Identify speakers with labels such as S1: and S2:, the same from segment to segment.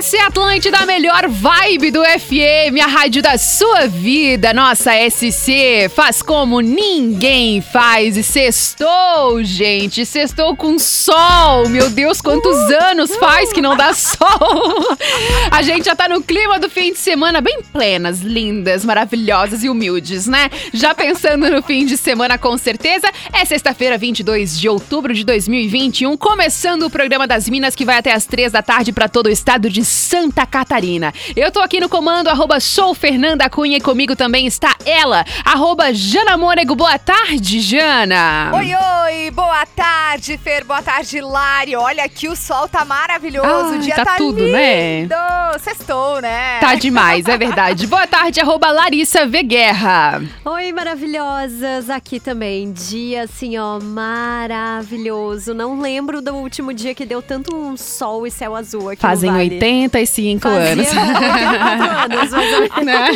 S1: Essa é a Atlântida, a melhor vibe do FM, a rádio da sua vida. Nossa SC faz como ninguém faz. E sextou, gente. Sextou com sol. Meu Deus, quantos anos faz que não dá sol. A gente já tá no clima do fim de semana, bem plenas, lindas, maravilhosas e humildes, né? Já pensando no fim de semana, com certeza. É sexta-feira, 22 de outubro de 2021, começando o programa das Minas que vai até as três da tarde para todo o estado de Santa Catarina. Eu tô aqui no comando, arroba sou Fernanda Cunha e comigo também está ela, arroba Jana Mônego. Boa tarde, Jana.
S2: Oi, oi, boa tarde, Fer, boa tarde, Lari. Olha aqui o sol tá maravilhoso, ah, o dia
S1: tá,
S2: tá
S1: tudo, né?
S2: lindo. né? Sextou, né?
S1: Tá demais, é verdade. boa tarde, arroba Larissa Veguerra.
S3: Oi, maravilhosas, aqui também. Dia assim, ó, maravilhoso. Não lembro do último dia que deu tanto um sol e céu azul aqui
S1: Fazem
S3: no vale.
S1: 85 anos.
S3: anos
S1: né?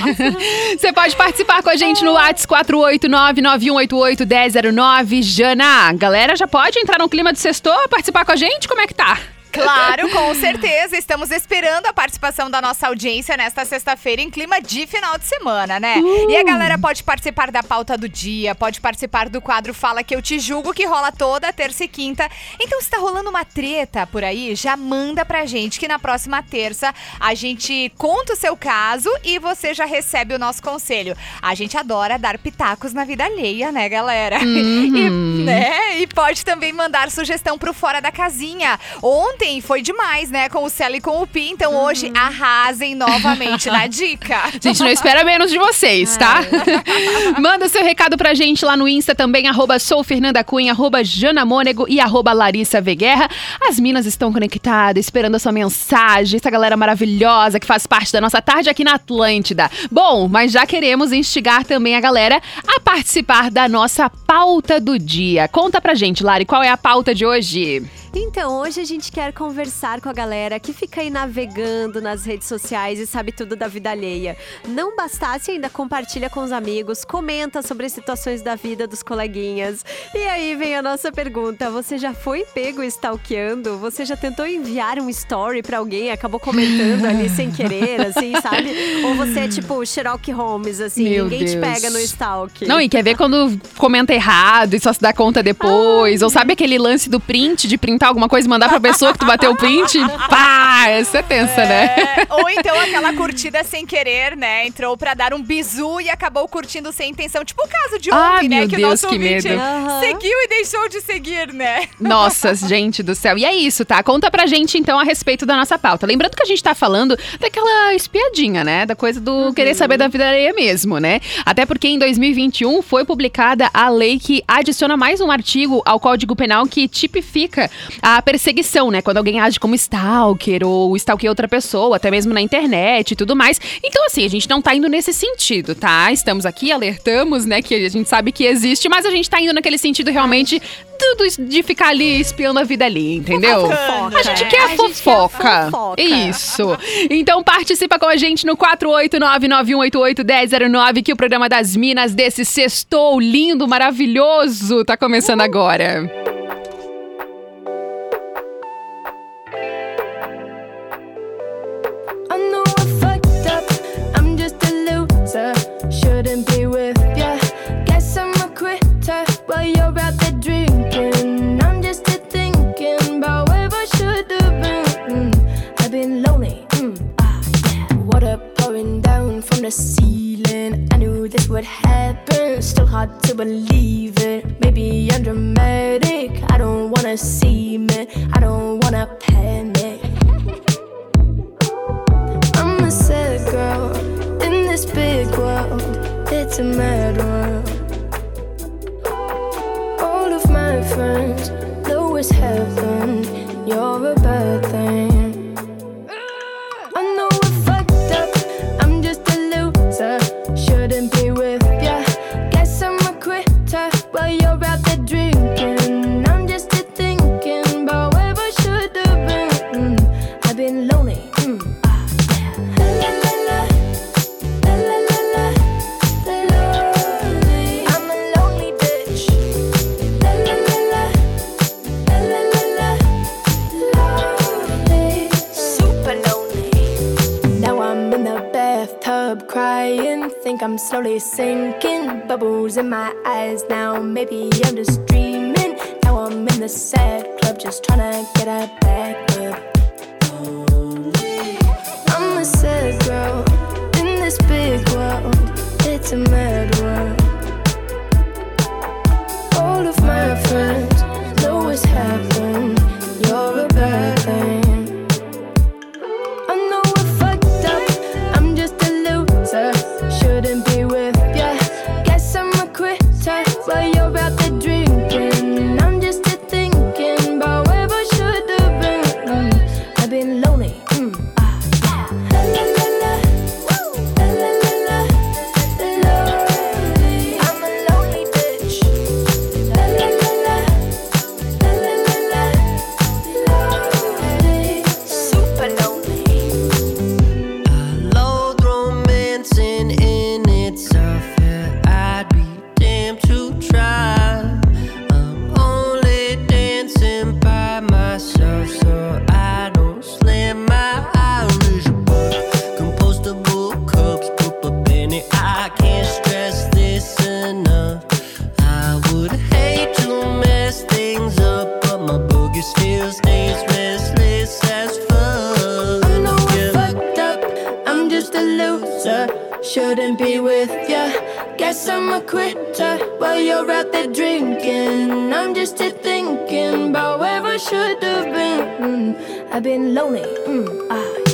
S1: Você pode participar com a gente no WhatsApp 489-9188-1009. Jana, galera já pode entrar no clima de sextor, participar com a gente? Como é que tá?
S2: Claro, com certeza. Estamos esperando a participação da nossa audiência nesta sexta-feira em clima de final de semana, né? Uh. E a galera pode participar da pauta do dia, pode participar do quadro Fala Que Eu Te Julgo, que rola toda terça e quinta. Então, se tá rolando uma treta por aí, já manda pra gente que na próxima terça a gente conta o seu caso e você já recebe o nosso conselho. A gente adora dar pitacos na vida alheia, né, galera?
S1: Uhum.
S2: E, né? e pode também mandar sugestão pro Fora da Casinha. Ontem ontem foi demais, né? Com o Celo e com o Pi. Então uhum. hoje arrasem novamente na dica.
S1: A gente não espera menos de vocês, tá? Manda seu recado pra gente lá no Insta também, arroba soufernandacunha, arroba janamônego e arroba Larissa Veguerra. As minas estão conectadas, esperando a sua mensagem. Essa galera maravilhosa que faz parte da nossa tarde aqui na Atlântida. Bom, mas já queremos instigar também a galera a participar da nossa pauta do dia. Conta pra gente, Lari, qual é a pauta de hoje?
S3: Então, hoje a gente quer conversar com a galera que fica aí navegando nas redes sociais e sabe tudo da vida alheia. Não bastasse, ainda compartilha com os amigos, comenta sobre as situações da vida dos coleguinhas. E aí vem a nossa pergunta: você já foi pego stalkeando? Você já tentou enviar um story para alguém e acabou comentando ali sem querer, assim, sabe? Ou você é tipo Sherlock Holmes, assim,
S1: Meu
S3: ninguém
S1: Deus.
S3: te pega no stalk.
S1: Não, e quer ver quando comenta errado e só se dá conta depois? Ou sabe aquele lance do print, de printar alguma coisa e mandar pra pessoa que tu bateu o print? Pá! Essa é tensa,
S2: É,
S1: né?
S2: Ou então aquela curtida sem querer, né? Entrou pra dar um bizu e acabou curtindo sem intenção. Tipo o caso de
S1: Ah,
S2: ontem, né?
S1: meu
S2: que
S1: Deus,
S2: o nosso
S1: que
S2: ouvinte seguiu e deixou de seguir, né?
S1: Nossa, gente do céu. E é isso, tá? Conta pra gente então a respeito da nossa pauta. Lembrando que a gente tá falando daquela espiadinha, né? Da coisa do querer saber da vida alheia mesmo, né? Até porque em 2021 foi publicada a lei que adiciona mais um artigo ao Código Penal que tipifica a perseguição, né? Quando alguém age como stalker ou stalkeia outra pessoa, até mesmo na internet e tudo mais. Então, assim, a gente não tá indo nesse sentido, tá? Estamos aqui, alertamos, né? Que a gente sabe que existe, mas a gente tá indo naquele sentido realmente tudo de ficar ali espiando a vida ali, entendeu?
S2: Fofoca,
S1: A gente quer
S3: A gente quer
S1: fofoca.
S3: fofoca.
S1: Isso. Então participa com a gente no 48991881009 que o programa das Minas desse sextou lindo, maravilhoso tá começando agora.
S4: to
S5: my Lonely, Mm, ah.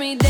S5: me down.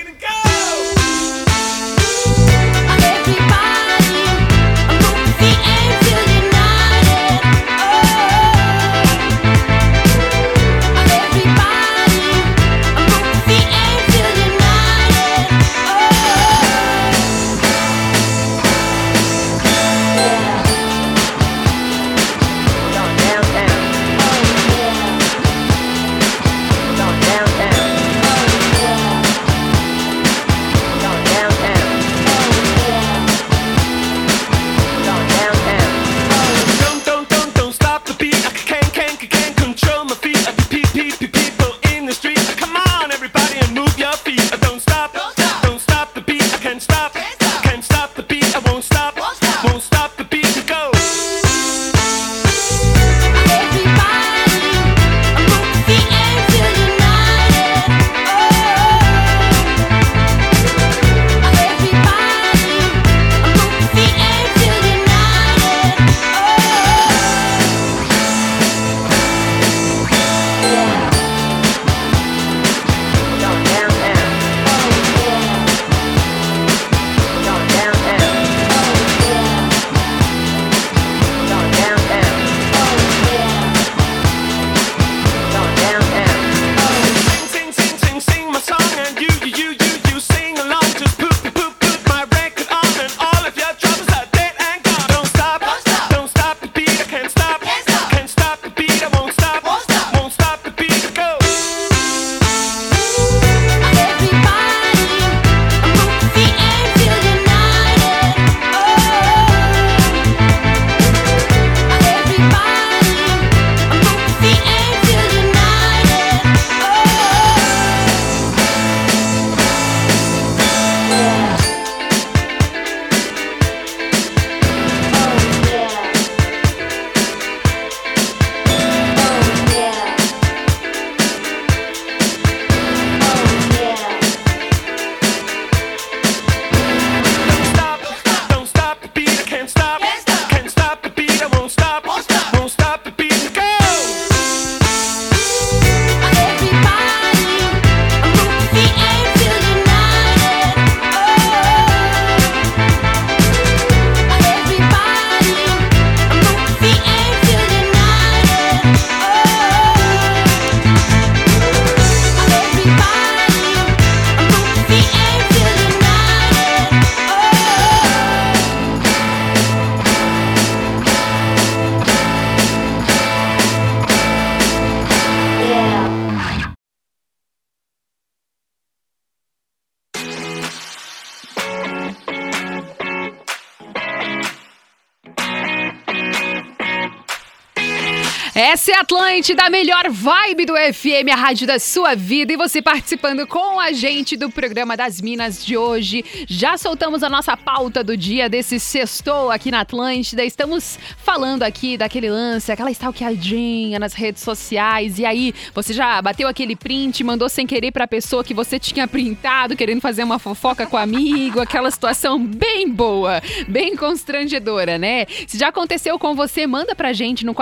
S1: Atlântida, a melhor vibe do FM, a rádio da sua vida. E você participando com a gente do programa das Minas de hoje. Já soltamos a nossa pauta do dia desse sextou aqui na Atlântida. Estamos falando aqui daquele lance, aquela stalkeadinha nas redes sociais. E aí, você já bateu aquele print, mandou sem querer pra pessoa que você tinha printado, querendo fazer uma fofoca com amigo, aquela situação bem boa, bem constrangedora, né? Se já aconteceu com você, manda pra gente no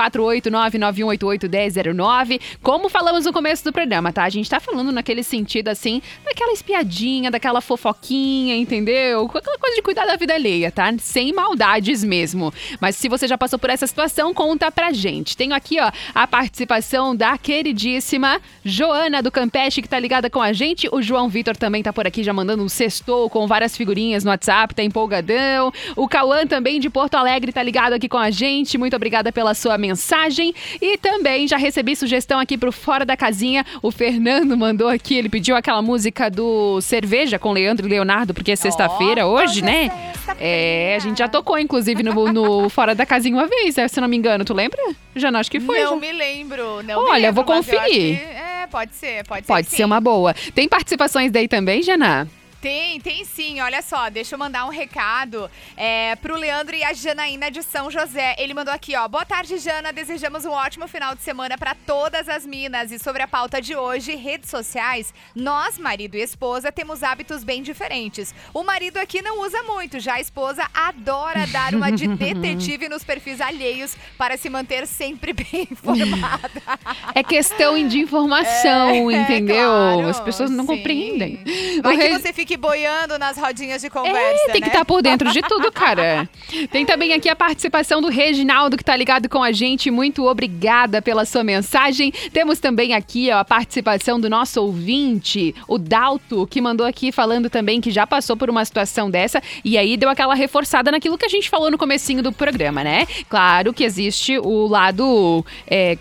S1: 489-9188-1009. Como falamos no começo do programa, tá? A gente tá falando naquele sentido assim, daquela espiadinha, daquela fofoquinha, entendeu? Aquela coisa de cuidar da vida alheia, tá? Sem maldades mesmo. Mas se você já passou por essa situação, conta pra gente. Tenho aqui, ó, a participação da queridíssima Joana do Campeche, que tá ligada com a gente. O João Vitor também tá por aqui, já mandando um sextou com várias figurinhas no WhatsApp, tá empolgadão. O Cauã também de Porto Alegre tá ligado aqui com a gente. Muito obrigada pela sua mensagem. E também já recebi sugestão aqui pro Fora da Casinha. O Fernando mandou aqui, ele pediu aquela música do Cerveja com Leandro e Leonardo, porque é sexta-feira hoje,
S2: hoje
S1: né?
S2: é sexta-feira.
S1: É, a gente já tocou, inclusive, no, no Fora da Casinha uma vez, né, se não me engano. Tu lembra? Já não, acho que foi.
S2: não
S1: já.
S2: me lembro. Não me
S1: Olha,
S2: lembro,
S1: vou conferir.
S2: que- é, pode ser, pode ser.
S1: Pode ser uma boa. Tem participações daí também, Jana?
S2: Tem, tem sim. Olha só, deixa eu mandar um recado é, pro Leandro e a Janaína de São José. Ele mandou aqui, ó. Boa tarde, Jana. Desejamos um ótimo final de semana para todas as minas. E sobre a pauta de hoje, redes sociais, nós, marido e esposa, temos hábitos bem diferentes. O marido aqui não usa muito, já a esposa adora dar uma de detetive nos perfis alheios para se manter sempre bem informada.
S1: É questão de informação,
S2: É,
S1: entendeu?
S2: claro,
S1: As pessoas não
S2: sim.
S1: compreendem.
S2: Vai
S1: O
S2: que
S1: re-
S2: você fique boiando nas rodinhas de conversa,
S1: É, tem que
S2: né?
S1: estar por dentro de tudo, cara. Tem também aqui a participação do Reginaldo, que tá ligado com a gente. Muito obrigada pela sua mensagem. Temos também aqui ó, a participação do nosso ouvinte, o Dalto, que mandou aqui falando também que já passou por uma situação dessa e aí deu aquela reforçada naquilo que a gente falou no comecinho do programa, né? Claro que existe o lado, é,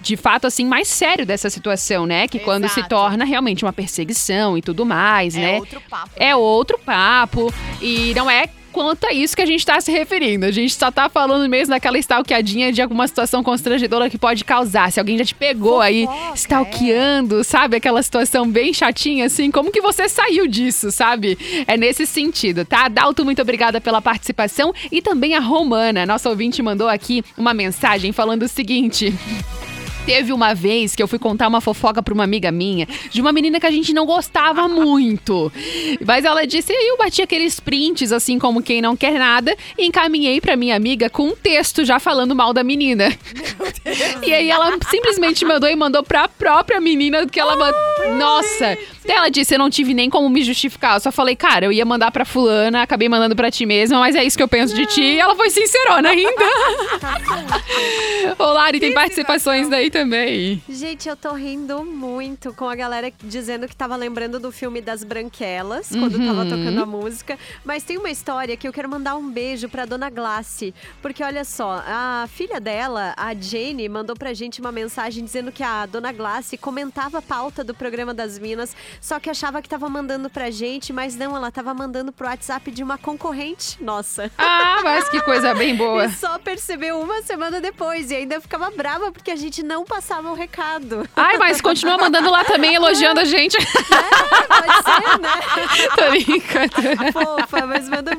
S1: de fato, assim, mais sério dessa situação, né? Que quando se
S2: Exato.
S1: torna realmente uma perseguição e tudo mais,
S2: É
S1: né?
S2: outro papo.
S1: É outro papo. E não é quanto a isso que a gente tá se referindo. A gente só tá falando mesmo daquela stalkeadinha de alguma situação constrangedora que pode causar. Se alguém já te pegou aí
S2: Fofoca,
S1: stalkeando, sabe? Aquela situação bem chatinha, assim. Como que você saiu disso, sabe? É nesse sentido, tá? Dalto, muito obrigada pela participação. E também a Romana, nossa ouvinte, mandou aqui uma mensagem falando o seguinte. Teve uma vez que eu fui contar uma fofoca pra uma amiga minha de uma menina que a gente não gostava muito. Mas ela disse, e aí eu bati aqueles prints, assim como quem não quer nada, e encaminhei pra minha amiga com um texto já falando mal da menina. E aí ela simplesmente mandou e mandou pra própria menina que ela mandou. Nossa! Daí ela disse, eu não tive nem como me justificar. Eu só falei, cara, eu ia mandar pra fulana, acabei mandando pra ti mesma, mas é isso que eu penso de ti. E ela foi sincerona ainda. Ô, Lari, tem participações daí também.
S3: Gente, eu tô rindo muito com a galera dizendo que tava lembrando do filme das Branquelas, quando tava tocando a música. Mas tem uma história que eu quero mandar um beijo pra dona Glace. Porque olha só, a filha dela, a Jane, mandou pra gente uma mensagem dizendo que a dona Glace comentava a pauta do programa das Minas, só que achava que tava mandando pra gente, mas não, ela tava mandando pro WhatsApp de uma concorrente. Nossa.
S1: Ah, mas que coisa bem boa.
S3: E só percebeu uma semana depois e ainda ficava brava porque a gente não passava o recado.
S1: Ai, mas continua mandando lá também, elogiando a gente.
S3: Pode ser, né?
S1: Tô brincando.
S3: Fofa, mas manda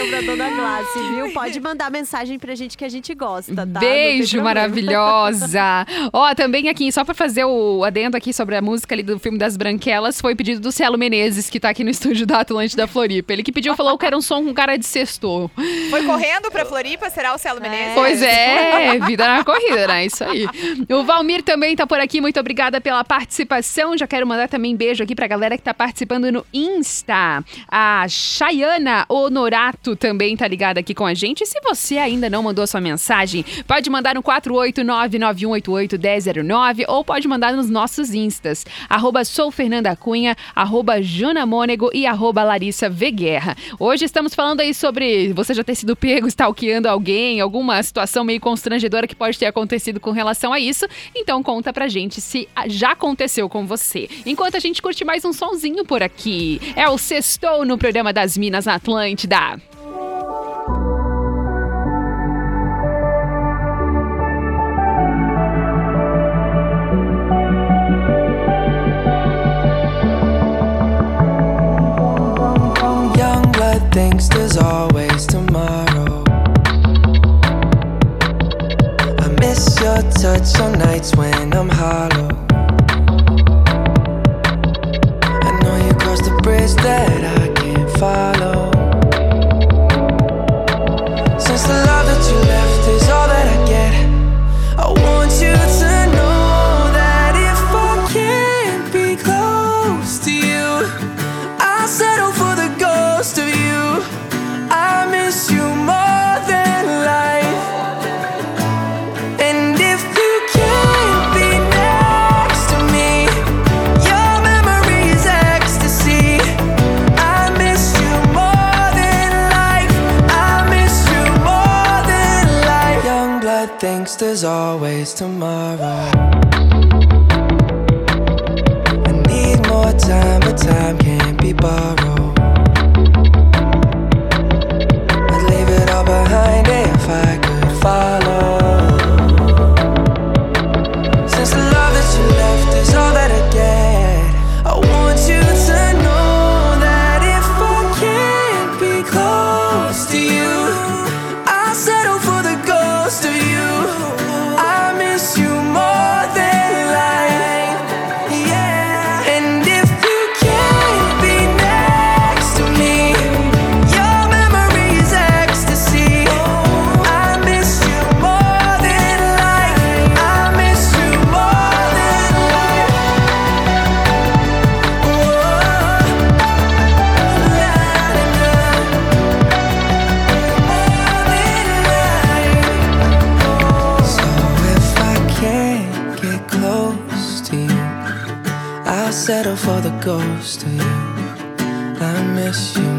S3: então pra dona Glace, viu? Pode mandar mensagem pra gente que a gente gosta, tá?
S1: Beijo maravilhosa. Ó, também aqui, só pra fazer o adendo aqui sobre a música ali do filme das Branquelas, foi pedido do Celo Menezes, que tá aqui no estúdio da Atlântida Floripa. Ele que pediu, falou que era um som com cara de sexto.
S2: Foi correndo pra Floripa? Será o Celo Menezes?
S1: Pois é, vida na corrida, né? Isso aí. O Valmir também tá por aqui, muito obrigada pela participação. Já quero mandar também beijo aqui pra galera que tá participando no Insta. A Chayana Honorato também tá ligada aqui com a gente. Se você ainda não mandou sua mensagem, pode mandar no 489-9188-1009 ou pode mandar nos nossos Instas. Arroba sou Fernanda Cunha, arroba e arroba Larissa V. Guerra. Hoje estamos falando aí sobre você já ter sido pego stalkeando alguém, alguma situação meio constrangedora que pode ter acontecido com relação a isso. Então conta pra gente se já aconteceu com você. Enquanto a gente curte mais um sonzinho por aqui. É o Sextou no programa das Minas na Atlântida.
S6: Nights when I'm hollow. I know you crossed the bridge that settle for the ghost of you. I miss you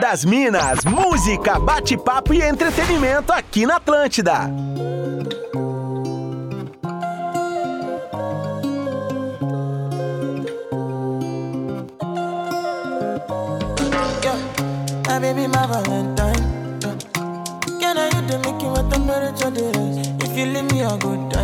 S7: Das Minas, música, bate-papo e entretenimento aqui na Atlântida.
S8: My baby, the a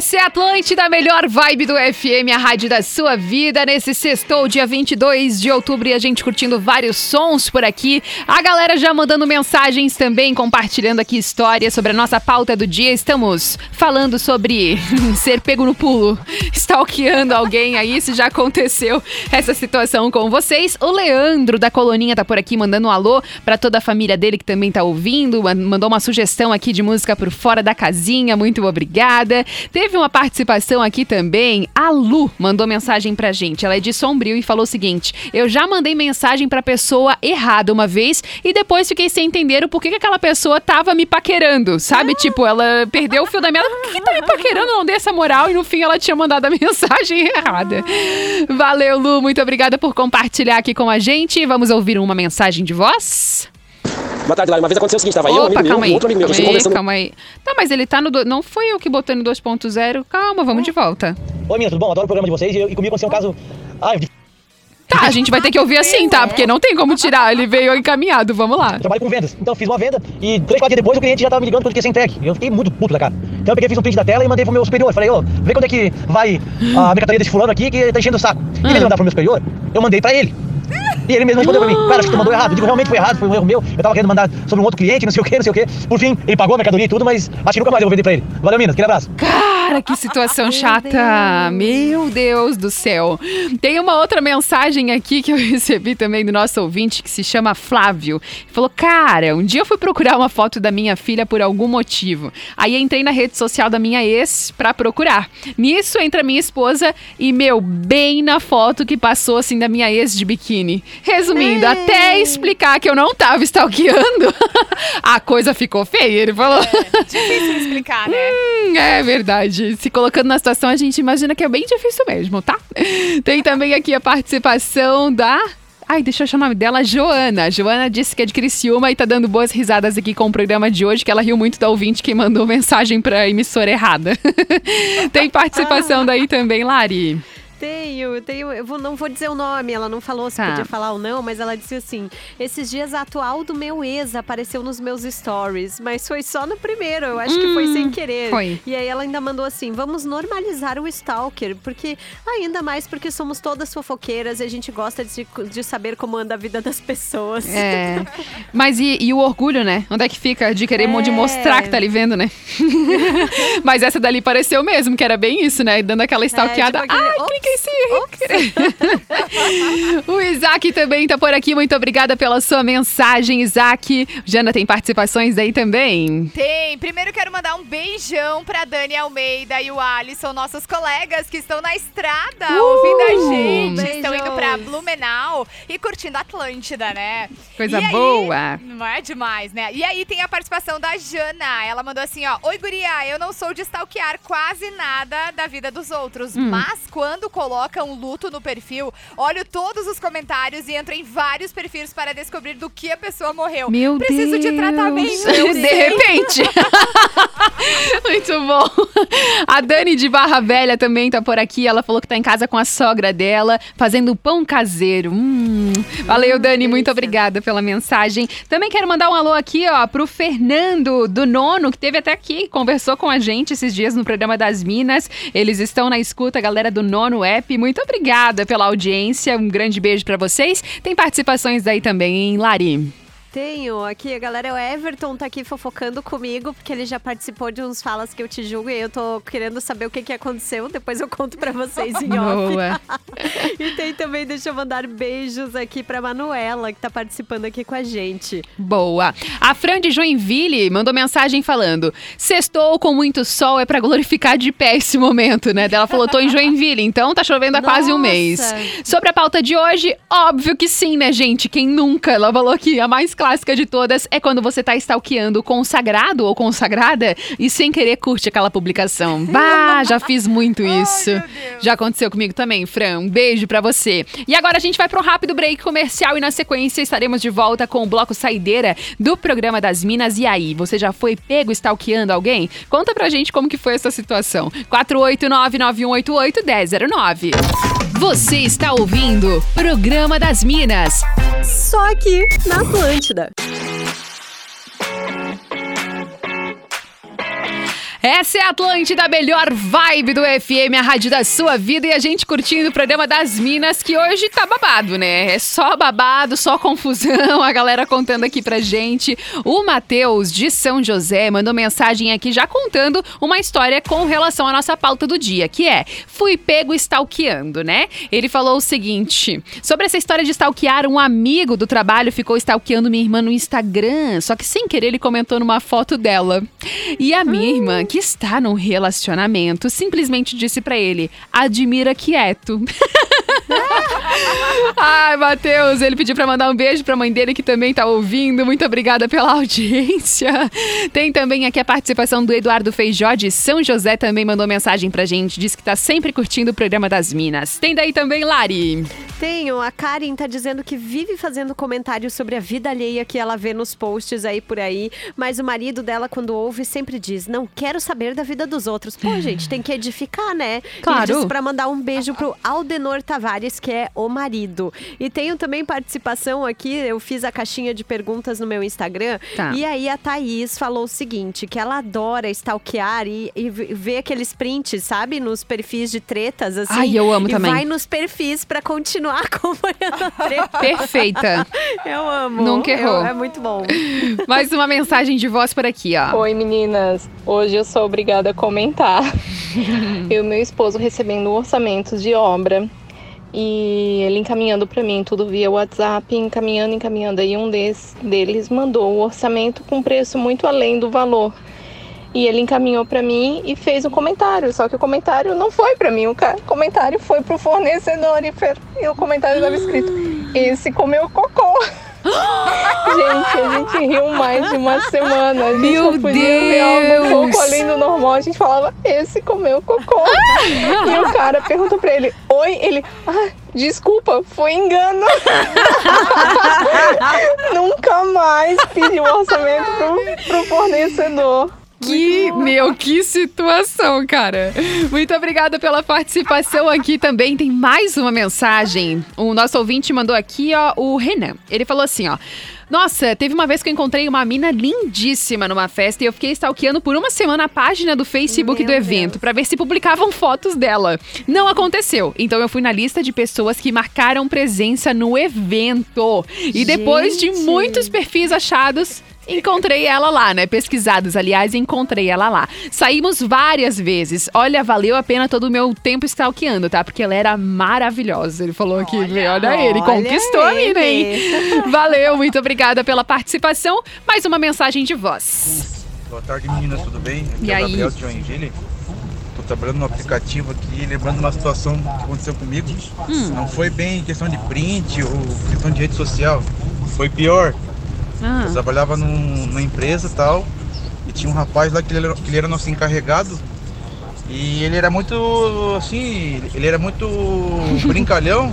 S1: Essa é a Atlântida, a melhor vibe do FM, a rádio da sua vida. Nesse sextou, dia 22 de outubro, e a gente curtindo vários sons por aqui. A galera já mandando mensagens também, compartilhando aqui histórias sobre a nossa pauta do dia. Estamos falando sobre ser pego no pulo, stalkeando alguém aí, se já aconteceu essa situação com vocês. O Leandro da Coloninha tá por aqui mandando um alô pra toda a família dele que também tá ouvindo. Man- Mandou uma sugestão aqui de música por fora da casinha. Muito obrigada. Teve uma participação aqui também. A Lu mandou mensagem pra gente. Ela é de Sombrio e falou o seguinte: Eu já mandei mensagem pra pessoa errada uma vez e depois fiquei sem entender o porquê que aquela pessoa tava me paquerando, sabe? Tipo, ela perdeu o fio da meada. Por que tá me paquerando? Não dei essa moral e no fim ela tinha mandado a mensagem errada. Valeu, Lu. Muito obrigada por compartilhar aqui com a gente. Vamos ouvir uma mensagem de voz?
S9: Boa tarde, Lari. Uma vez aconteceu o seguinte, tava eu, um amigo
S1: Opa,
S9: meu,
S1: calma
S9: e
S1: aí.
S9: outro amigo meu, a
S1: Calma
S9: gente
S1: aí,
S9: conversando.
S1: calma aí. Tá, mas ele tá no. do- Não foi eu que botei no 2.0. Calma, vamos de volta.
S9: Oi, meninas, tudo bom? Adoro o programa de vocês e, e comigo aconteceu um caso... Ai, eu
S1: Tá, a gente vai ter que ouvir assim, tá? Porque não tem como tirar. Ele veio encaminhado. Vamos lá.
S9: trabalho com vendas. Então eu fiz uma venda e três, quatro dias depois o cliente já tava me ligando porque eu ser entregue. Eu fiquei muito puto da cara. Então eu peguei, fiz um print da tela e mandei pro meu superior. Falei, ô, vê quando é que vai a mercadoria desse fulano aqui que tá enchendo o saco. Em vez de mandar pro meu superior, eu mandei pra ele. E ele mesmo respondeu pra mim, cara, acho que tu mandou errado. Eu digo, realmente foi errado, foi um erro meu. Eu tava querendo mandar sobre um outro cliente, não sei o que, não sei o que. Por fim, ele pagou a mercadoria e tudo, mas acho que nunca mais eu vou vender pra ele. Valeu, Minas, aquele abraço.
S1: Cara, que situação chata. Meu Deus do céu. Tem uma outra mensagem aqui que eu recebi também do nosso ouvinte que se chama Flávio. Ele falou: Cara, um dia eu fui procurar uma foto da minha filha por algum motivo. Aí entrei na rede social da minha ex pra procurar. Nisso entra minha esposa e, meu, bem na foto que passou assim da minha ex de biquíni. Resumindo, até explicar que eu não tava stalkeando, a coisa ficou feia. Ele falou.
S2: Difícil explicar, né?
S1: Hum, é verdade. Se colocando na situação, a gente imagina que é bem difícil mesmo, tá? Tem também aqui a participação da. Ai, deixa eu achar o nome dela, Joana. Joana disse que é de Criciúma e tá dando boas risadas aqui com o programa de hoje, que ela riu muito da ouvinte que mandou mensagem pra emissora errada. Tem participação daí também, Lari.
S3: Tenho, tenho. Eu vou- não vou dizer o nome, ela não falou se
S1: Tá.
S3: podia falar ou não, mas ela disse assim: esses dias a atual do meu ex apareceu nos meus stories, mas foi só no primeiro, eu acho que foi
S1: Hum,
S3: sem querer.
S1: foi.
S3: E aí ela ainda mandou assim: vamos normalizar o stalker, porque ainda mais porque somos todas fofoqueiras e a gente gosta de, de saber como anda a vida das pessoas.
S1: É. Mas e, e o orgulho, né? Onde é que fica? De querer mo- de
S3: É.
S1: mostrar que tá ali vendo, né? Mas essa dali pareceu mesmo, que era bem isso, né? Dando aquela stalkeada.
S3: tipo aquele,
S1: clica esse O Isaac também tá por aqui. Muito obrigada pela sua mensagem, Isaac. Jana tem participações aí também.
S2: Tem. Primeiro quero mandar um beijão pra Dani Almeida e o Alisson, nossos colegas que estão na estrada
S1: Uh!
S2: ouvindo a gente. Estão
S3: Beijos.
S2: indo pra Blumenau e curtindo Atlântida, né?
S1: Coisa
S2: E aí-
S1: boa.
S2: Não é demais, né? E aí tem a participação da Jana. Ela mandou assim, ó. Oi, guria, eu não sou de stalkear quase nada da vida dos outros.
S1: Hum.
S2: Mas quando colocam luto no perfil, olho todos os comentários e entro em vários perfis para descobrir do que a pessoa morreu.
S1: Meu
S2: Preciso
S1: Deus.
S2: de tratamento. eu
S1: De repente. Muito bom. A Dani de Barra Velha também tá por aqui. Ela falou que tá em casa com a sogra dela, fazendo pão caseiro. Hum. Valeu, Dani. Muito obrigada pela mensagem. Também quero mandar um alô aqui, ó, pro Fernando do Nono, que teve até aqui, conversou com a gente esses dias no programa das Minas. Eles estão na escuta, a galera do Nono App. Muito obrigada pela audiência. Um grande beijo pra vocês. Tem participações aí também, hein, Lari?
S3: Tenho aqui, a galera, o Everton tá aqui fofocando comigo, porque ele já participou de uns falas que eu te julgo e eu tô querendo saber o que, que aconteceu. Depois eu conto pra vocês em off. E tem também, deixa eu mandar beijos aqui pra Manuela, que tá participando aqui com a gente.
S1: Boa. A Fran de Joinville mandou mensagem falando: Sextou com muito sol é pra glorificar de pé esse momento, né? Ela falou: tô em Joinville, então tá chovendo há quase um
S3: Nossa.
S1: mês. Sobre a pauta de hoje, óbvio que sim, né, gente? Quem nunca? Ela falou que a mais clássica de todas é quando você tá stalkeando consagrado ou consagrada e sem querer curte aquela publicação. Bah, já fiz muito isso.
S2: Deus.
S1: Já aconteceu comigo também, Fran. Um beijo pra você. E agora a gente vai pro rápido break comercial e na sequência estaremos de volta com o bloco Saideira do programa das Minas. E aí, você já foi pego stalkeando alguém? Conta pra gente como que foi essa situação. 489-9188-1009. Você está ouvindo Programa das Minas.
S3: Só aqui na Atlântida.
S1: Essa é a Atlântida, a melhor vibe do FM, a rádio da sua vida e a gente curtindo o programa das Minas, que hoje tá babado, né? É só babado, só confusão, a galera contando aqui pra gente. O Matheus, de São José, mandou mensagem aqui já contando uma história com relação à nossa pauta do dia, que é Fui pego stalkeando, né? Ele falou o seguinte, sobre essa história de stalkear, um amigo do trabalho ficou stalkeando minha irmã no Instagram, só que sem querer ele comentou numa foto dela. E a minha irmã, que está num relacionamento simplesmente disse pra ele: admira quieto. Ai, Matheus, ele pediu pra mandar um beijo pra mãe dele que também tá ouvindo. Muito obrigada pela audiência. Tem também aqui a participação do Eduardo Feijó de São José também mandou mensagem pra gente, diz que tá sempre curtindo o programa das Minas. Tem daí também, Lari.
S3: Tenho, a Karen tá dizendo que vive fazendo comentários sobre a vida alheia que ela vê nos posts aí por aí, mas o marido dela, quando ouve, sempre diz: Não quero saber da vida dos outros. Pô, gente, tem que edificar, né?
S1: Claro.
S3: E disse pra mandar um beijo pro Aldenor Tavares, que é o marido. E tenho também participação aqui, eu fiz a caixinha de perguntas no meu Instagram.
S1: Tá.
S3: E aí a Thaís falou o seguinte: que ela adora stalkear e, e ver aqueles prints, sabe? Nos perfis de tretas, assim.
S1: Ai, eu amo
S3: e
S1: também.
S3: vai nos perfis pra continuar acompanhando a treta.
S1: Perfeita.
S3: Eu amo.
S1: Nunca errou.
S3: Eu- é muito bom.
S1: Mais uma mensagem de voz por aqui, ó.
S10: Oi meninas, hoje eu sou obrigada a comentar. eu e meu esposo recebendo orçamentos de obra e ele encaminhando para mim tudo via WhatsApp, encaminhando, encaminhando. Aí um des, deles mandou o orçamento com preço muito além do valor. E ele encaminhou para mim e fez um comentário, só que o comentário não foi para mim, o comentário foi pro fornecedor e, e o comentário estava escrito: "Esse comeu cocô". Gente, a gente riu mais de uma semana. A gente
S1: Meu
S10: não podia ver algo um
S1: Deus!
S10: pouco além do normal. A gente falava, esse comeu cocô. e o cara perguntou pra ele, oi? Ele, ah, desculpa, foi engano. Nunca mais pediu orçamento pro, pro fornecedor.
S1: Que, meu, que situação, cara. Muito obrigada pela participação aqui também. Tem mais uma mensagem. O nosso ouvinte mandou aqui, ó, o Renan. Ele falou assim, ó. Nossa, teve uma vez que eu encontrei uma mina lindíssima numa festa e eu fiquei stalkeando por uma semana a página do Facebook
S3: Meu
S1: do evento pra ver se publicavam fotos dela. Não aconteceu. Então eu fui na lista de pessoas que marcaram presença no evento. E depois de
S3: Gente.
S1: muitos perfis achados, Encontrei ela lá, né? Pesquisados, aliás, encontrei ela lá. Saímos várias vezes. Olha, valeu a pena todo o meu tempo stalkeando, tá? Porque ela era maravilhosa. Ele falou aqui, olha, olha ele,
S3: olha
S1: conquistou a mina,
S3: ele.
S1: hein? Valeu, muito obrigada pela participação. Mais uma mensagem de voz.
S11: Boa tarde, meninas, tudo bem? Aqui
S1: E
S11: é o
S1: aí?
S11: Gabriel de Joinville. Tô trabalhando no aplicativo aqui, lembrando uma situação que aconteceu comigo.
S1: Hum.
S11: Não foi bem questão de print ou questão de rede social. Foi pior.
S1: Ah,
S11: Eu trabalhava num- numa empresa e tal, e tinha um rapaz lá que ele, era, que ele era nosso encarregado. E ele era muito, assim, ele era muito brincalhão,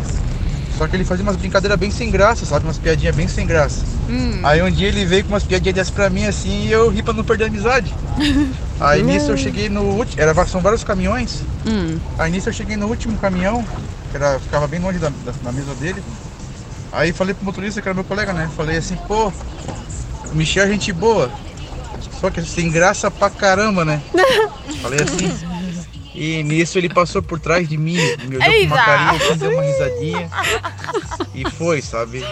S11: só que ele fazia umas brincadeiras bem sem graça, sabe? Umas piadinhas bem sem graça.
S1: hum.
S11: Aí um dia ele veio com umas piadinhas dessas pra mim assim e eu ri pra não perder a amizade. Aí nisso eu cheguei no último. Era, são vários caminhões.
S1: Hum.
S11: Aí nisso eu cheguei no último caminhão, que era, ficava bem longe da, da, da mesa dele. Aí falei pro motorista, que era meu colega, né? Falei assim, pô, o Michel é gente boa. Só que sem graça pra caramba, né? Falei assim. E nisso ele passou por trás de mim, me olhou com uma carinha deu uma risadinha. E foi, sabe?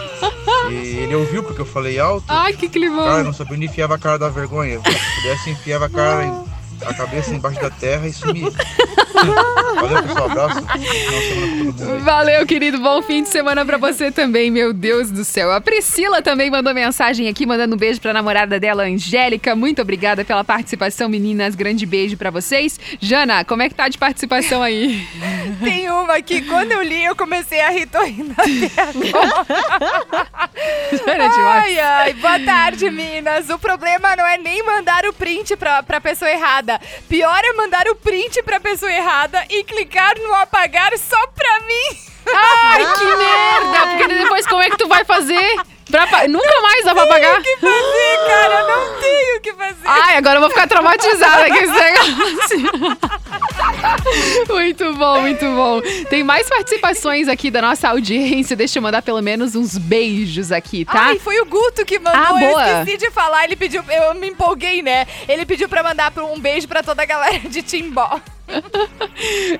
S11: E ele ouviu porque eu falei alto.
S1: Ai, que
S11: Cara, eu
S1: climão.
S11: não sabia onde enfiava a cara da vergonha. Se pudesse, enfiava a cara, em- a cabeça embaixo da terra e sumia. Valeu, pessoal. Abraço.
S1: Valeu, querido. Bom fim de semana pra você também, meu Deus do céu. A Priscila também mandou mensagem aqui, mandando um beijo pra namorada dela, Angélica. Muito obrigada pela participação, meninas. Grande beijo pra vocês. Jana, como é que tá de participação aí?
S2: Tem uma que quando eu li, eu comecei a rir, tô rindo até agora.
S1: Jana, demais.
S2: Ai, ai, boa tarde, Minas. O problema não é nem mandar o print pra, pra pessoa errada. Pior é mandar o print pra pessoa errada e clicar no apagar só pra mim.
S1: Ai, que merda! Porque depois como é que tu vai fazer? Pra Nunca mais dá pra apagar?
S2: O que fazer, cara? Não tenho o que fazer.
S1: Ai, agora eu vou ficar traumatizada com esse negócio. Muito bom, muito bom. Tem mais participações aqui da nossa audiência. Deixa eu mandar pelo menos uns beijos aqui, tá?
S2: Ai, foi o Guto que mandou.
S1: Ah,
S2: eu
S1: boa.
S2: esqueci de falar. Ele pediu. Eu me empolguei, né? Ele pediu pra mandar um beijo pra toda a galera de Timbó.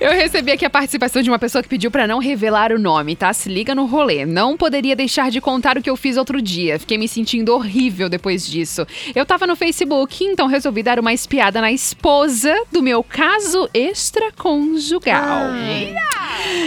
S1: Eu recebi aqui a participação de uma pessoa que pediu pra não revelar o nome, tá? Se liga no rolê. Não poderia deixar de contar o que eu fiz outro dia. Fiquei me sentindo horrível depois disso. Eu tava no Facebook, então resolvi dar uma espiada na esposa do meu caso extraconjugal.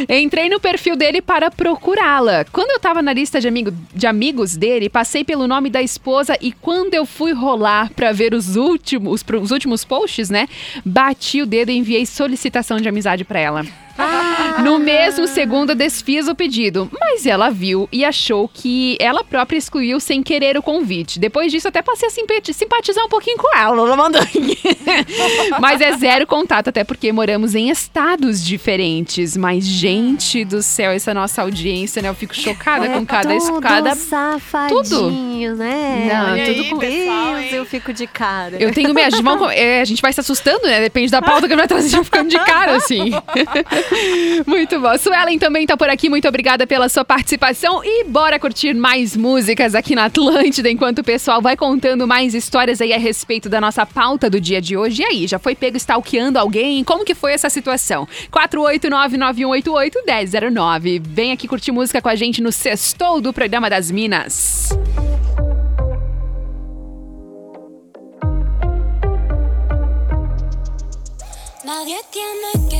S1: Entrei no perfil dele para procurá-la. Quando eu tava na lista de, amigo, de amigos dele, passei pelo nome da esposa e quando eu fui rolar pra ver os últimos, os últimos posts, né? Bati o dedo e enviei solicitação de amizade pra ela. No mesmo segundo, eu desfiz o pedido, mas ela viu e achou que ela própria excluiu sem querer o convite. Depois disso, até passei a simpati- simpatizar um pouquinho com ela. Ela mandou. mas é zero contato, até porque moramos em estados diferentes. Mas, gente do céu, essa nossa audiência, né? Eu fico chocada
S3: É
S1: com cada
S3: tudo
S1: escada.
S3: safadinho, né?
S1: Não,
S3: Meu
S1: tudo com-
S3: Deus, eu fico de cara.
S1: Eu tenho minhas mãos. é, a gente vai se assustando, né? Depende da pauta que vai trazer, já ficando de cara, assim. Muito bom. Suelen também tá por aqui. Muito obrigada pela sua participação. E bora curtir mais músicas aqui na Atlântida, enquanto o pessoal vai contando mais histórias aí a respeito da nossa pauta do dia de hoje. E aí, já foi pego stalkeando alguém? Como que foi essa situação? 489-9188-1009. Vem aqui curtir música com a gente no Sextou do Programa das Minas.
S4: Nadie tiene que.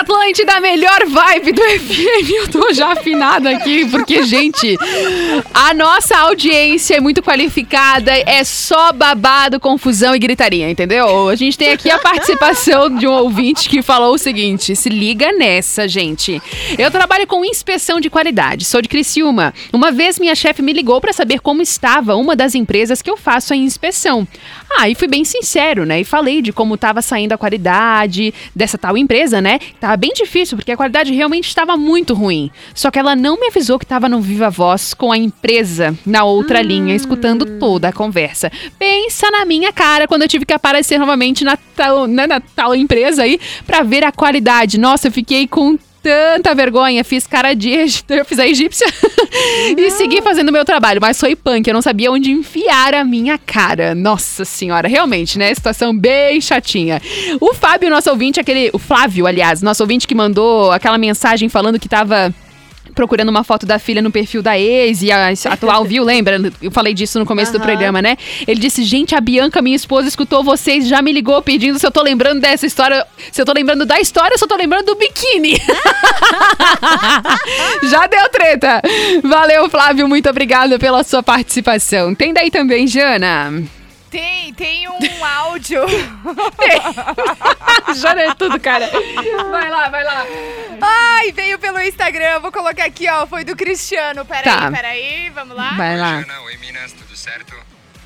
S1: Essa é a Atlântida, a melhor vibe do FM. Eu tô já afinada aqui, porque, gente, a nossa audiência é muito qualificada, é só babado, confusão e gritaria, entendeu? A gente tem aqui a participação de um ouvinte que falou o seguinte: se liga nessa, gente. Eu trabalho com inspeção de qualidade, sou de Criciúma. Uma vez minha chefe me ligou para saber como estava uma das empresas que eu faço a inspeção. Ah, e fui bem sincero, né? E falei de como estava saindo a qualidade dessa tal empresa, né? Tava bem difícil, porque a qualidade realmente estava muito ruim. Só que ela não me avisou que estava no Viva Voz com a empresa na outra linha, escutando toda a conversa. Pensa na minha cara quando eu tive que aparecer novamente na tal, né, na tal empresa aí pra ver a qualidade. Nossa, eu fiquei com tanta vergonha, fiz cara de eu fiz a egípcia e segui fazendo meu trabalho, mas foi punk, eu não sabia onde enfiar a minha cara. Nossa senhora, realmente, né? Situação bem chatinha. O Fábio, nosso ouvinte, aquele, o Flávio, aliás, nosso ouvinte que mandou aquela mensagem falando que tava procurando uma foto da filha no perfil da ex e a atual viu, lembra? Eu falei disso no começo do
S3: Aham.
S1: programa, né? Ele disse: "Gente, a Bianca, minha esposa, escutou vocês, já me ligou pedindo se eu tô lembrando dessa história, se eu tô lembrando da história, se eu tô lembrando do biquíni". já deu treta. Valeu, Flávio, muito obrigada pela sua participação. Tem daí também, Jana.
S2: Tem, tem um áudio.
S1: Jana é tudo, cara. Vai lá, vai lá.
S2: Ai, veio pelo Instagram. Vou colocar aqui, ó. Foi do Cristiano. Peraí,
S1: Tá.
S2: peraí. Vamos lá.
S1: Vai lá.
S12: Jana, oi Minas, tudo certo?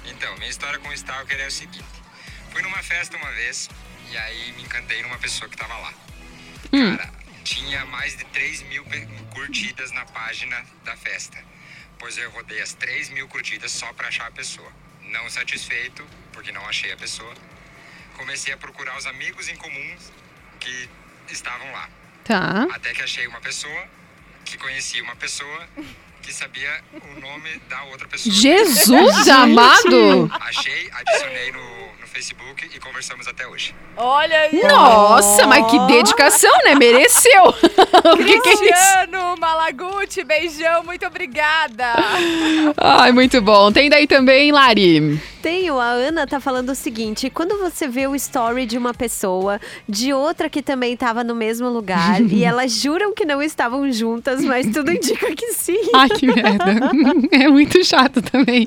S12: Então, minha história com o Stalker é o seguinte. Fui numa festa uma vez e aí me encantei numa pessoa que tava lá.
S1: Hum.
S12: Cara, tinha mais de 3 mil curtidas na página da festa. Pois eu rodei as 3 mil curtidas só pra achar a pessoa. Não satisfeito, porque não achei a pessoa, comecei a procurar os amigos em comuns que estavam lá.
S1: Tá.
S12: Até que achei uma pessoa que conhecia uma pessoa que sabia o nome da outra pessoa.
S1: Jesus amado!
S12: Achei, adicionei no Facebook e conversamos até hoje.
S2: Olha aí.
S1: Nossa, mas que dedicação, né? Mereceu. que, é?
S2: Cristiano Malaguti, beijão. Muito obrigada.
S1: Ai, muito bom. Tem daí também, Lari.
S3: Tenho, a Ana tá falando o seguinte: quando você vê o story de uma pessoa, de outra que também tava no mesmo lugar, e elas juram que não estavam juntas, mas tudo indica que sim.
S1: Ai, que merda. É muito chato também.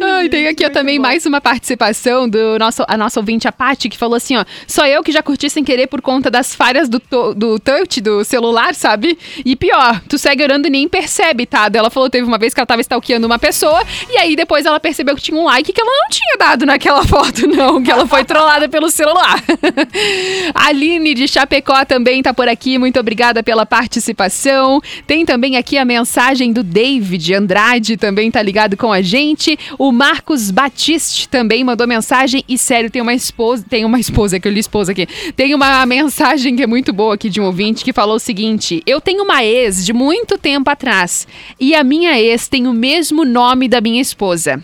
S1: Ai, tem aqui também mais uma participação do nosso, a nossa ouvinte, a Paty, que falou assim, ó. Só eu que já curti sem querer por conta das falhas do, to- do touch do celular, sabe? E pior, tu segue orando e nem percebe, tá? Ela falou teve uma vez que ela tava stalkeando uma pessoa, e aí depois ela percebeu que tinha um like que ela não tinha dado naquela foto, não. Que ela foi trollada pelo celular. Aline de Chapecó também tá por aqui. Muito obrigada pela participação. Tem também aqui a mensagem do David Andrade, também tá ligado com a gente. O Marcos Batiste também mandou mensagem. E sério, tem uma esposa. Tem uma esposa, que eu li esposa aqui. Tem uma mensagem que é muito boa aqui de um ouvinte que falou o seguinte: Eu tenho uma ex de muito tempo atrás. E a minha ex tem o mesmo nome da minha esposa.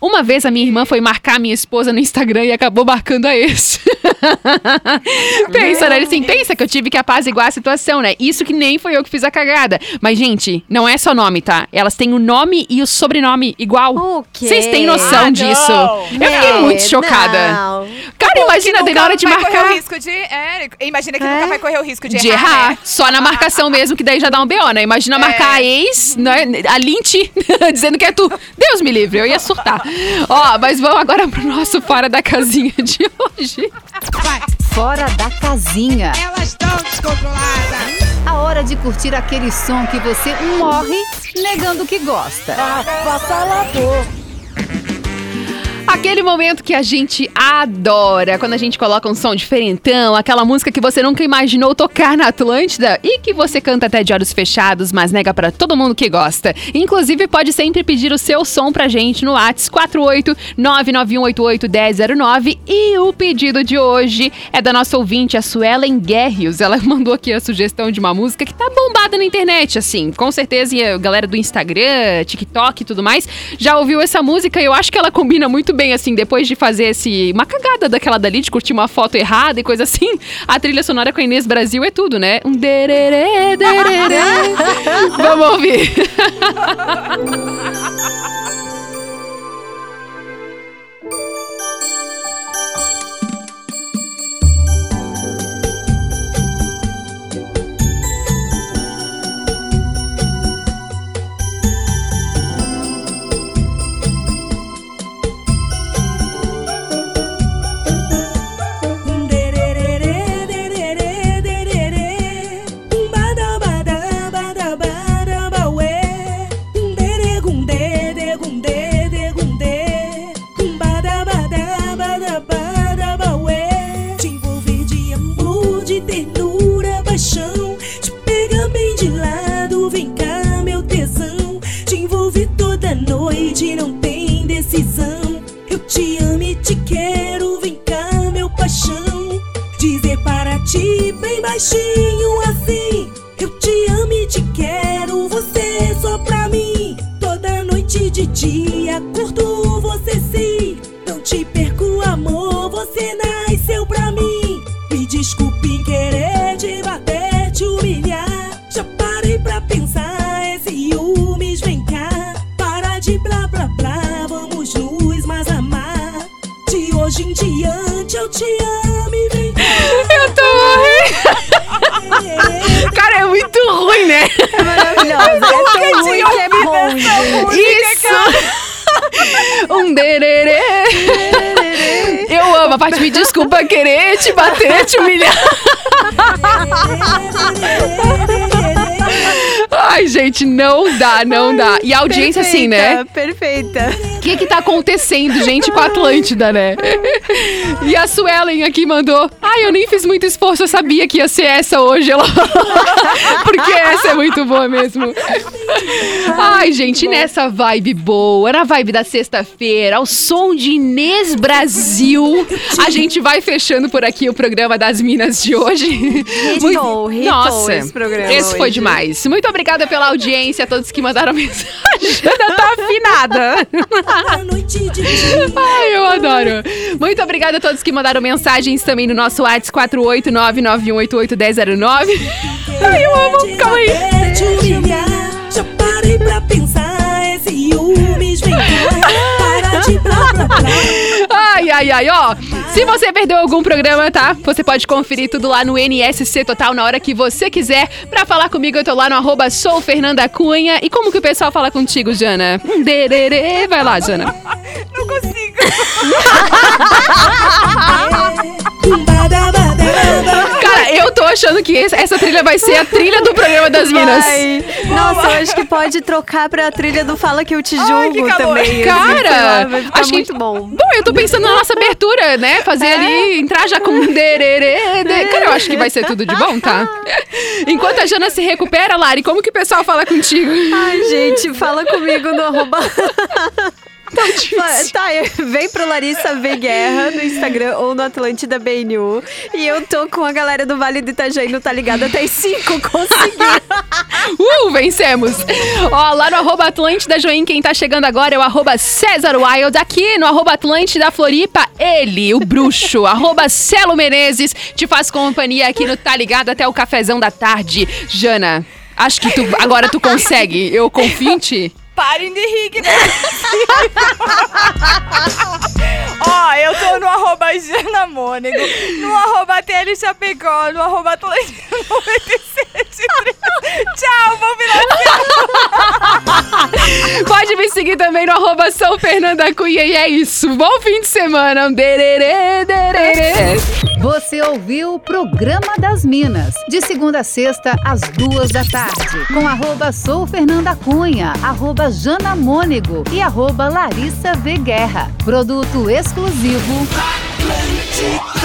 S1: Uma vez a minha irmã foi marcar minha esposa no Instagram e acabou marcando a ex. pensa, né? Ele assim, pensa que eu tive que apaziguar a situação, né? Isso que nem foi eu que fiz a cagada. Mas, gente, não é só nome, tá? Elas têm o nome e o sobrenome igual. Vocês têm noção
S2: Ah,
S1: disso?
S2: não.
S1: Eu fiquei
S3: É,
S1: muito chocada.
S3: não.
S1: Cara, imagina, tem na hora de marcar.
S2: o risco de. É, imagina que nunca vai correr o risco de,
S1: De
S2: errar.
S1: errar,
S2: né?
S1: só na marcação mesmo, que daí já dá um BO, né? Imagina marcar a ex, né? A Lint, dizendo que é tu. Deus me livre, eu ia surtar. Ó, mas vamos agora pro nosso Fora da Casinha de hoje.
S13: Fora da casinha.
S14: Elas estão descontroladas.
S13: A hora de curtir aquele som que você morre negando que gosta.
S1: Aquele momento que a gente adora, quando a gente coloca um som diferentão, aquela música que você nunca imaginou tocar na Atlântida e que você canta até de olhos fechados, mas nega pra todo mundo que gosta. Inclusive, pode sempre pedir o seu som pra gente no Whats 48991881009 e o pedido de hoje é da nossa ouvinte, a Suelen Guerrios. Ela mandou aqui a sugestão de uma música que tá bombada na internet, assim. Com certeza, e a galera do Instagram, TikTok e tudo mais já ouviu essa música e eu acho que ela combina muito bem, assim, depois de fazer esse uma cagada daquela dali, de curtir uma foto errada e coisa assim. A trilha sonora com a Inês Brasil é tudo, né? Um dererê, dererê. Vamos ouvir.
S15: amo me
S1: desculpa querer te bater, te humilhar. Ai, gente, não dá, não dá. E a audiência, assim, né?
S3: Perfeita.
S1: O que que tá acontecendo, gente, com a Atlântida, né? E a Suelen aqui mandou. Ai, eu nem fiz muito esforço, eu sabia que ia ser essa hoje. Ela... Porque essa é muito boa mesmo. Ai, gente, nessa vibe boa, na vibe da sexta-feira, ao som de Inês Brasil, a gente vai fechando por aqui o programa das Minas de hoje.
S3: Hitou
S1: Nossa,
S3: esse programa
S1: esse foi demais. Muito obrigada pela audiência, a todos que mandaram mensagem. Ainda tá afinada. Ai, eu adoro. Muito obrigada a todos que mandaram mensagens também no nosso WhatsApp 48991881009. Ai, eu amo. Calma aí.
S15: Já parei pra pensar, ciúmes, vem cá. Para de blá blá blá.
S1: Ai, ai, ai, ó. Se você perdeu algum programa, tá? Você pode conferir tudo lá no NSC Total na hora que você quiser. Pra falar comigo, eu tô lá no arroba sou Fernanda Cunha. E como que o pessoal fala contigo, Jana? Dererê. Vai lá, Jana.
S2: Não consigo.
S1: Cara, eu achando que esse- essa trilha vai ser a trilha do programa das Minas.
S3: Vai. Nossa, eu acho que pode trocar pra trilha do Fala Que Eu Te Julgo também. assim, sei lá,
S1: Cara,
S3: ficar
S1: acho
S3: muito
S1: que,
S3: bom.
S1: Bom, eu tô pensando na nossa abertura, né? Fazer ali, entrar já com um dererê. de- Cara, eu acho que vai ser tudo de bom, tá? Enquanto a Jana se recupera, Lari, como que o pessoal fala contigo?
S3: Ai, gente, fala comigo no arroba.
S1: Tá difícil.
S3: Tá, vem pro Larissa V Guerra no Instagram ou no Atlântida BNU. E eu tô com a galera do Vale do Itajaí no Tá Ligado até as 5. Consegui.
S1: Uh, vencemos! Ó, lá no arroba Atlântida Join, quem tá chegando agora é o arroba César Wild. Aqui no arroba Atlântida Floripa, ele, o bruxo, arroba Celo Menezes, te faz companhia aqui no Tá Ligado até o cafezão da tarde. Jana, acho que tu, agora tu consegue. Eu confio em ti.
S2: Parem de rir, que nem- Ó, eu tô no arroba Jana Mônego, no arroba TL Chapecó, no arroba Atlântico 97. Tchau, bom final de
S1: Pode me seguir também no arroba São Fernanda Cunha. E é isso. Bom fim de semana. Dererê, dererê.
S13: Você ouviu o Programa das Minas, de segunda a sexta, às duas da tarde, com arroba Sou Fernanda Cunha, arroba Jana Mônego e arroba Larissa V Guerra. Produto exclusivo.
S15: Atlântica.